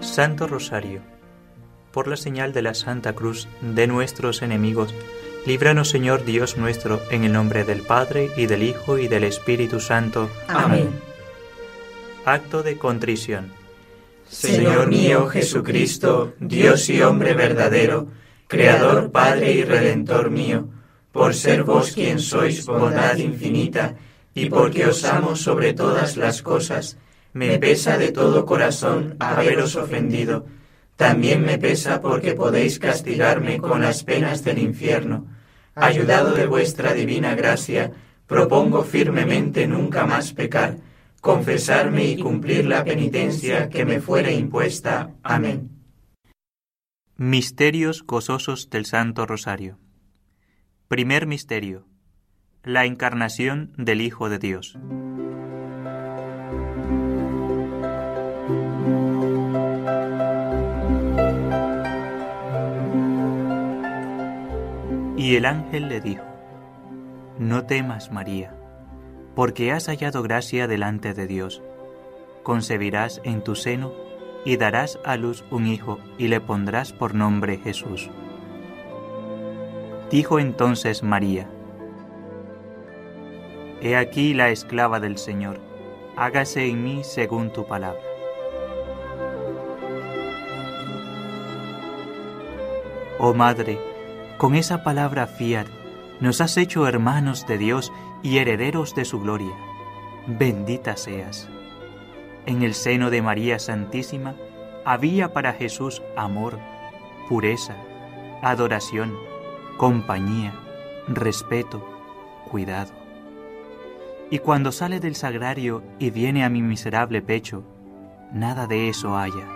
Santo Rosario, por la señal de la Santa Cruz de nuestros enemigos, líbranos Señor Dios nuestro, en el nombre del Padre y del Hijo y del Espíritu Santo. Amén. Acto de contrición. Señor mío Jesucristo, Dios y hombre verdadero, Creador, Padre y Redentor mío, por ser vos quien sois bondad infinita, y porque os amo sobre todas las cosas, me pesa de todo corazón haberos ofendido. También me pesa porque podéis castigarme con las penas del infierno. Ayudado de vuestra divina gracia, propongo firmemente nunca más pecar, confesarme y cumplir la penitencia que me fuere impuesta. Amén. Misterios gozosos del Santo Rosario. Primer misterio. La encarnación del Hijo de Dios. Y el ángel le dijo, No temas, María, porque has hallado gracia delante de Dios. Concebirás en tu seno y darás a luz un hijo y le pondrás por nombre Jesús. Dijo entonces María, He aquí la esclava del Señor, hágase en mí según tu palabra. Oh Madre, con esa palabra fiat nos has hecho hermanos de Dios y herederos de su gloria. Bendita seas. En el seno de María Santísima había para Jesús amor, pureza, adoración, compañía, respeto, cuidado. Y cuando sale del sagrario y viene a mi miserable pecho, nada de eso haya.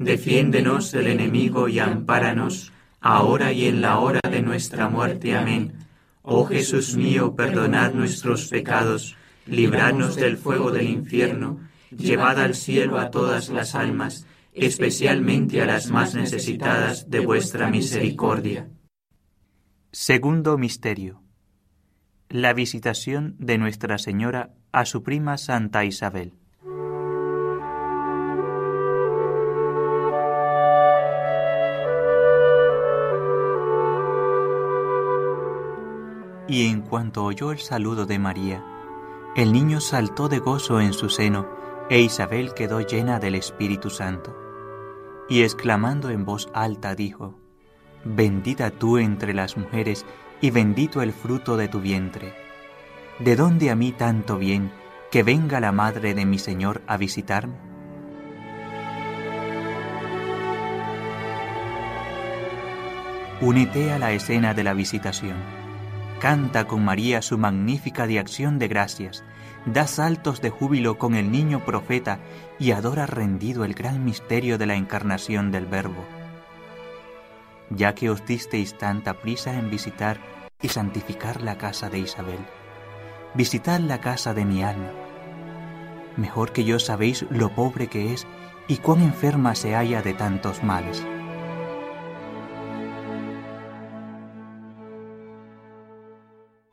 defiéndenos del enemigo y ampáranos, ahora y en la hora de nuestra muerte. Amén. Oh Jesús mío, perdonad nuestros pecados, libradnos del fuego del infierno, llevad al cielo a todas las almas, especialmente a las más necesitadas de vuestra misericordia. Segundo Misterio. La visitación de Nuestra Señora a su prima Santa Isabel. Y en cuanto oyó el saludo de María, el niño saltó de gozo en su seno, e Isabel quedó llena del Espíritu Santo. Y exclamando en voz alta dijo, Bendita tú entre las mujeres, y bendito el fruto de tu vientre. ¿De dónde a mí tanto bien que venga la madre de mi Señor a visitarme? Únete a la escena de la visitación. Canta con María su magnífica de acción de gracias, da saltos de júbilo con el niño profeta y adora rendido el gran misterio de la encarnación del Verbo. Ya que os disteis tanta prisa en visitar y santificar la casa de Isabel, visitad la casa de mi alma. Mejor que yo sabéis lo pobre que es y cuán enferma se halla de tantos males.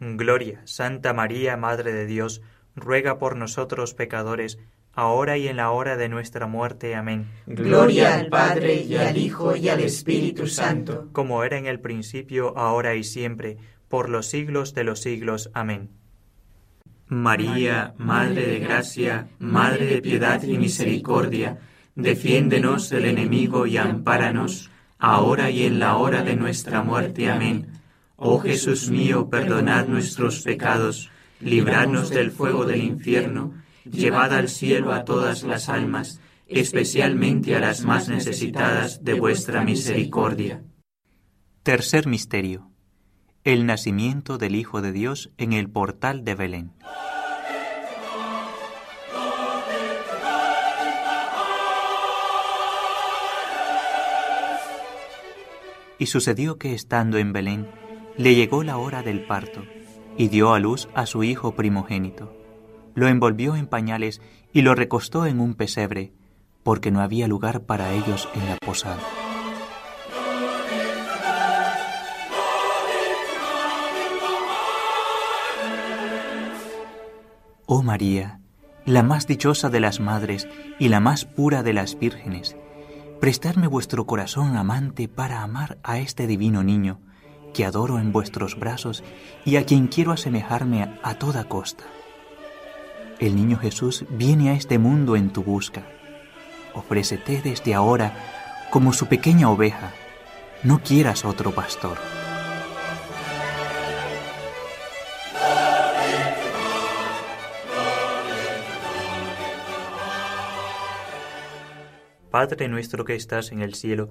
Gloria, Santa María, Madre de Dios, ruega por nosotros pecadores, ahora y en la hora de nuestra muerte. Amén. Gloria al Padre y al Hijo y al Espíritu Santo, como era en el principio, ahora y siempre, por los siglos de los siglos. Amén. María, Madre de Gracia, Madre de Piedad y Misericordia, defiéndenos del enemigo y ampáranos, ahora y en la hora de nuestra muerte. Amén. Oh Jesús mío, perdonad nuestros pecados, libradnos del fuego del infierno, llevad al cielo a todas las almas, especialmente a las más necesitadas de vuestra misericordia. Tercer misterio el nacimiento del Hijo de Dios en el portal de Belén. Y sucedió que estando en Belén, le llegó la hora del parto, y dio a luz a su hijo primogénito. Lo envolvió en pañales y lo recostó en un pesebre, porque no había lugar para ellos en la posada. Oh María, la más dichosa de las madres y la más pura de las vírgenes, prestadme vuestro corazón amante para amar a este divino niño que adoro en vuestros brazos y a quien quiero asemejarme a toda costa. El niño Jesús viene a este mundo en tu busca. Ofrécete desde ahora como su pequeña oveja. No quieras otro pastor. Padre nuestro que estás en el cielo,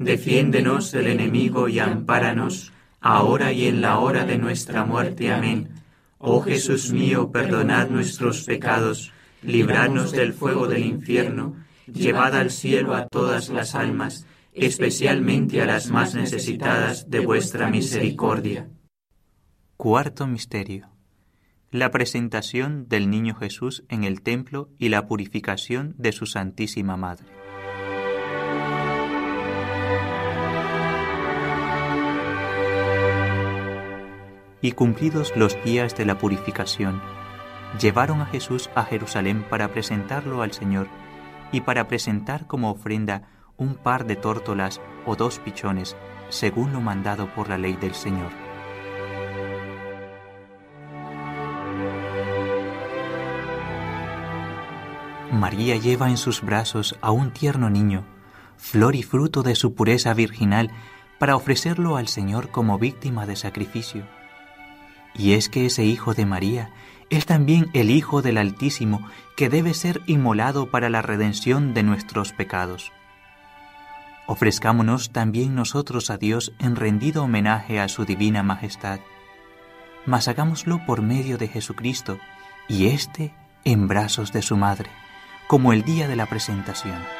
defiéndenos del enemigo y ampáranos, ahora y en la hora de nuestra muerte. Amén. Oh Jesús mío, perdonad nuestros pecados, libradnos del fuego del infierno, llevad al cielo a todas las almas, especialmente a las más necesitadas de vuestra misericordia. Cuarto Misterio la presentación del Niño Jesús en el templo y la purificación de su Santísima Madre. Y cumplidos los días de la purificación, llevaron a Jesús a Jerusalén para presentarlo al Señor y para presentar como ofrenda un par de tórtolas o dos pichones, según lo mandado por la ley del Señor. María lleva en sus brazos a un tierno niño, flor y fruto de su pureza virginal, para ofrecerlo al Señor como víctima de sacrificio. Y es que ese hijo de María es también el Hijo del Altísimo que debe ser inmolado para la redención de nuestros pecados. Ofrezcámonos también nosotros a Dios en rendido homenaje a su divina majestad, mas hagámoslo por medio de Jesucristo y éste en brazos de su madre como el día de la presentación.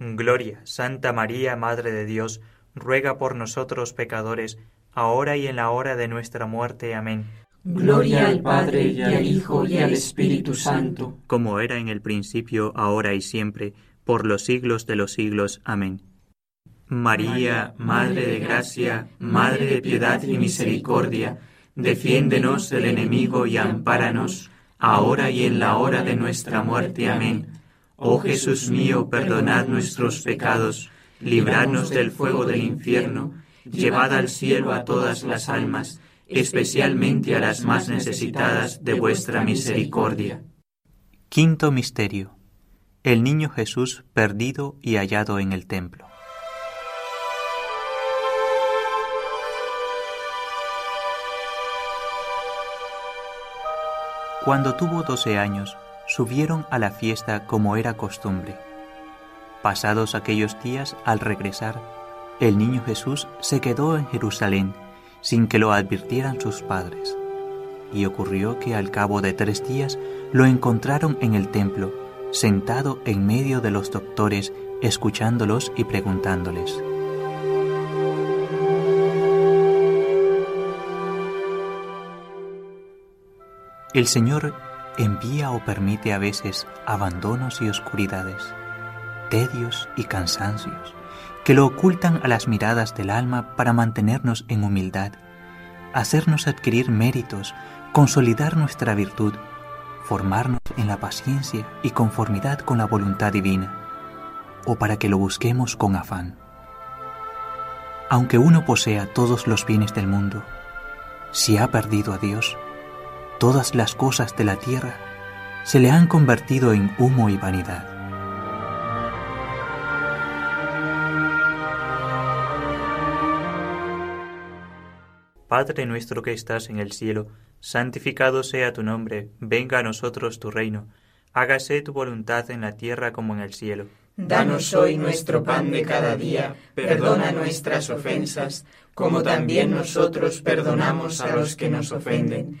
Gloria, Santa María, Madre de Dios, ruega por nosotros pecadores, ahora y en la hora de nuestra muerte. Amén. Gloria al Padre y al Hijo y al Espíritu Santo. Como era en el principio, ahora y siempre, por los siglos de los siglos. Amén. María, Madre de Gracia, Madre de Piedad y Misericordia, defiéndenos del enemigo y ampáranos, ahora y en la hora de nuestra muerte. Amén. Oh Jesús mío, perdonad nuestros pecados, libradnos del fuego del infierno, llevad al cielo a todas las almas, especialmente a las más necesitadas de vuestra misericordia. Quinto Misterio. El Niño Jesús perdido y hallado en el templo. Cuando tuvo doce años, subieron a la fiesta como era costumbre. Pasados aquellos días, al regresar, el niño Jesús se quedó en Jerusalén sin que lo advirtieran sus padres. Y ocurrió que al cabo de tres días lo encontraron en el templo, sentado en medio de los doctores, escuchándolos y preguntándoles. El Señor envía o permite a veces abandonos y oscuridades, tedios y cansancios, que lo ocultan a las miradas del alma para mantenernos en humildad, hacernos adquirir méritos, consolidar nuestra virtud, formarnos en la paciencia y conformidad con la voluntad divina, o para que lo busquemos con afán. Aunque uno posea todos los bienes del mundo, si ha perdido a Dios, todas las cosas de la tierra se le han convertido en humo y vanidad. Padre nuestro que estás en el cielo, santificado sea tu nombre, venga a nosotros tu reino, hágase tu voluntad en la tierra como en el cielo. Danos hoy nuestro pan de cada día, perdona nuestras ofensas, como también nosotros perdonamos a los que nos ofenden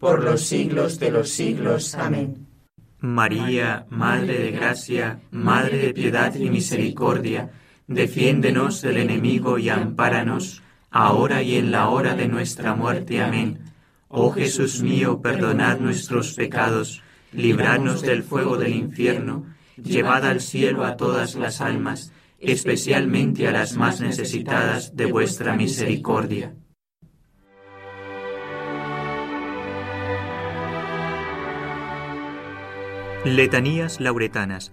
por los siglos de los siglos. Amén. María, Madre de Gracia, Madre de Piedad y Misericordia, defiéndenos del enemigo y ampáranos, ahora y en la hora de nuestra muerte. Amén. Oh Jesús mío, perdonad nuestros pecados, libradnos del fuego del infierno, llevad al cielo a todas las almas, especialmente a las más necesitadas de vuestra misericordia. Letanías lauretanas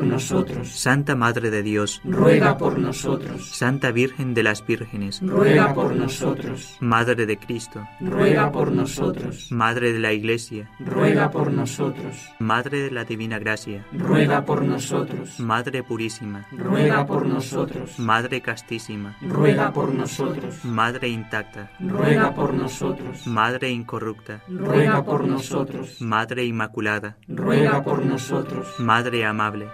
nosotros. Santa Madre de Dios, Ruega por nosotros. Santa Virgen de las Vírgenes, Ruega por nosotros. Madre de Cristo, Ruega por nosotros. Madre de la Iglesia, Ruega por nosotros. Madre de la Divina Gracia, Ruega por nosotros. Madre Purísima, Ruega por nosotros. Madre Castísima, Ruega por nosotros. Madre Intacta, Ruega por nosotros. Madre Incorrupta, Ruega por nosotros. Madre Inmaculada, Ruega por nosotros. Madre Amable,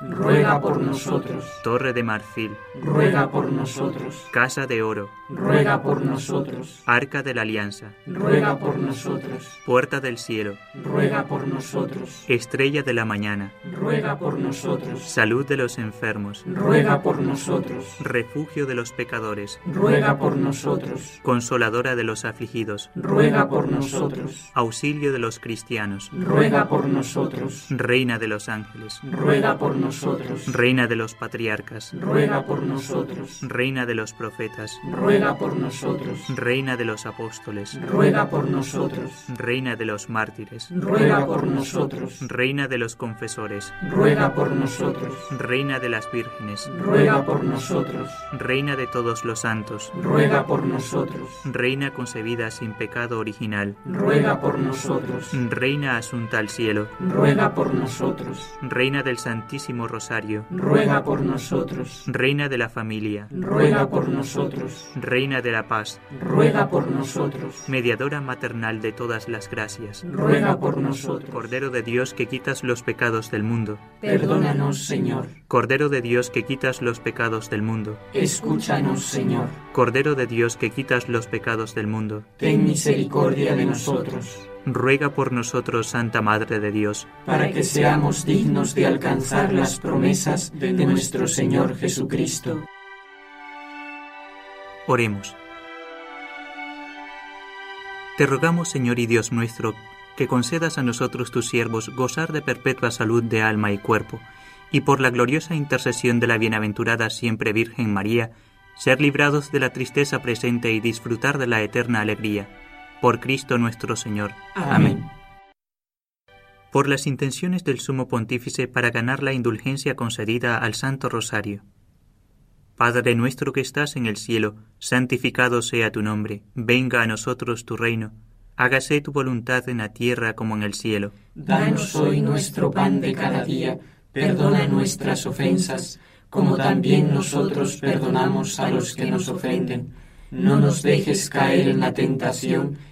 Ruega por nosotros. torre de marfil, Ruega por nosotros. casa de oro, Ruega por nosotros. arca de la alianza, Ruega por nosotros. puerta del cielo, Ruega por nosotros. estrella de la mañana, Ruega por nosotros. salud de los enfermos, Ruega por nosotros. refugio de los pecadores, Ruega por nosotros. consoladora de los afligidos, Ruega por nosotros. auxilio de los cristianos, Ruega por nosotros. reina de los ángeles, Ruega por nosotros. Reina de los patriarcas, Ruega por nosotros. reina de los profetas, Ruega por nosotros. reina de los apóstoles, Ruega por nosotros. reina de los mártires, Ruega por nosotros. reina de los confesores, Ruega por nosotros. reina de las vírgenes, Ruega por nosotros. reina de todos los santos, Ruega por nosotros. reina concebida sin pecado original, Ruega por nosotros. reina asunta al cielo, Ruega por nosotros. reina del Santísimo Santísimo Rosario, ruega por nosotros. Reina de la familia, ruega por nosotros. Reina de la paz, ruega por nosotros. Mediadora maternal de todas las gracias, ruega por nosotros. Cordero de Dios que quitas los pecados del mundo, perdónanos, Señor. Cordero de Dios que quitas los pecados del mundo, escúchanos, Señor. Cordero de Dios que quitas los pecados del mundo, ten misericordia de nosotros ruega por nosotros, Santa Madre de Dios, para que seamos dignos de alcanzar las promesas de nuestro Señor Jesucristo. Oremos. Te rogamos, Señor y Dios nuestro, que concedas a nosotros tus siervos gozar de perpetua salud de alma y cuerpo, y por la gloriosa intercesión de la bienaventurada siempre Virgen María, ser librados de la tristeza presente y disfrutar de la eterna alegría por Cristo nuestro Señor. Amén. Por las intenciones del Sumo Pontífice para ganar la indulgencia concedida al Santo Rosario. Padre nuestro que estás en el cielo, santificado sea tu nombre, venga a nosotros tu reino, hágase tu voluntad en la tierra como en el cielo. Danos hoy nuestro pan de cada día, perdona nuestras ofensas, como también nosotros perdonamos a los que nos ofenden. No nos dejes caer en la tentación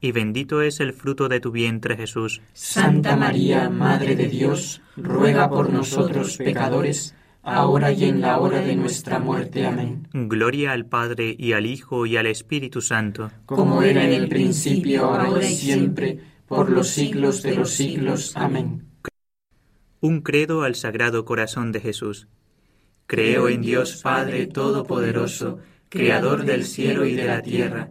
y bendito es el fruto de tu vientre Jesús. Santa María, Madre de Dios, ruega por nosotros pecadores, ahora y en la hora de nuestra muerte. Amén. Gloria al Padre y al Hijo y al Espíritu Santo. Como era en el principio, ahora y siempre, por los siglos de los siglos. Amén. Un credo al Sagrado Corazón de Jesús. Creo en Dios Padre Todopoderoso, Creador del cielo y de la tierra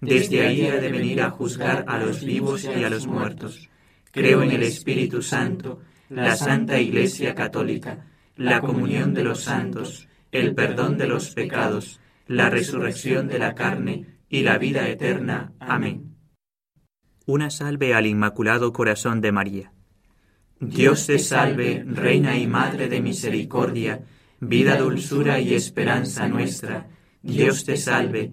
desde ahí ha de venir a juzgar a los vivos y a los muertos. Creo en el Espíritu Santo, la Santa Iglesia Católica, la comunión de los santos, el perdón de los pecados, la resurrección de la carne y la vida eterna. Amén. Una salve al Inmaculado Corazón de María. Dios te salve, Reina y Madre de Misericordia, vida, dulzura y esperanza nuestra. Dios te salve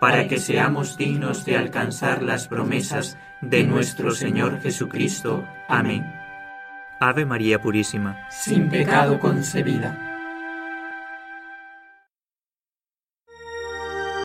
para que seamos dignos de alcanzar las promesas de nuestro Señor Jesucristo. Amén. Ave María Purísima, sin pecado concebida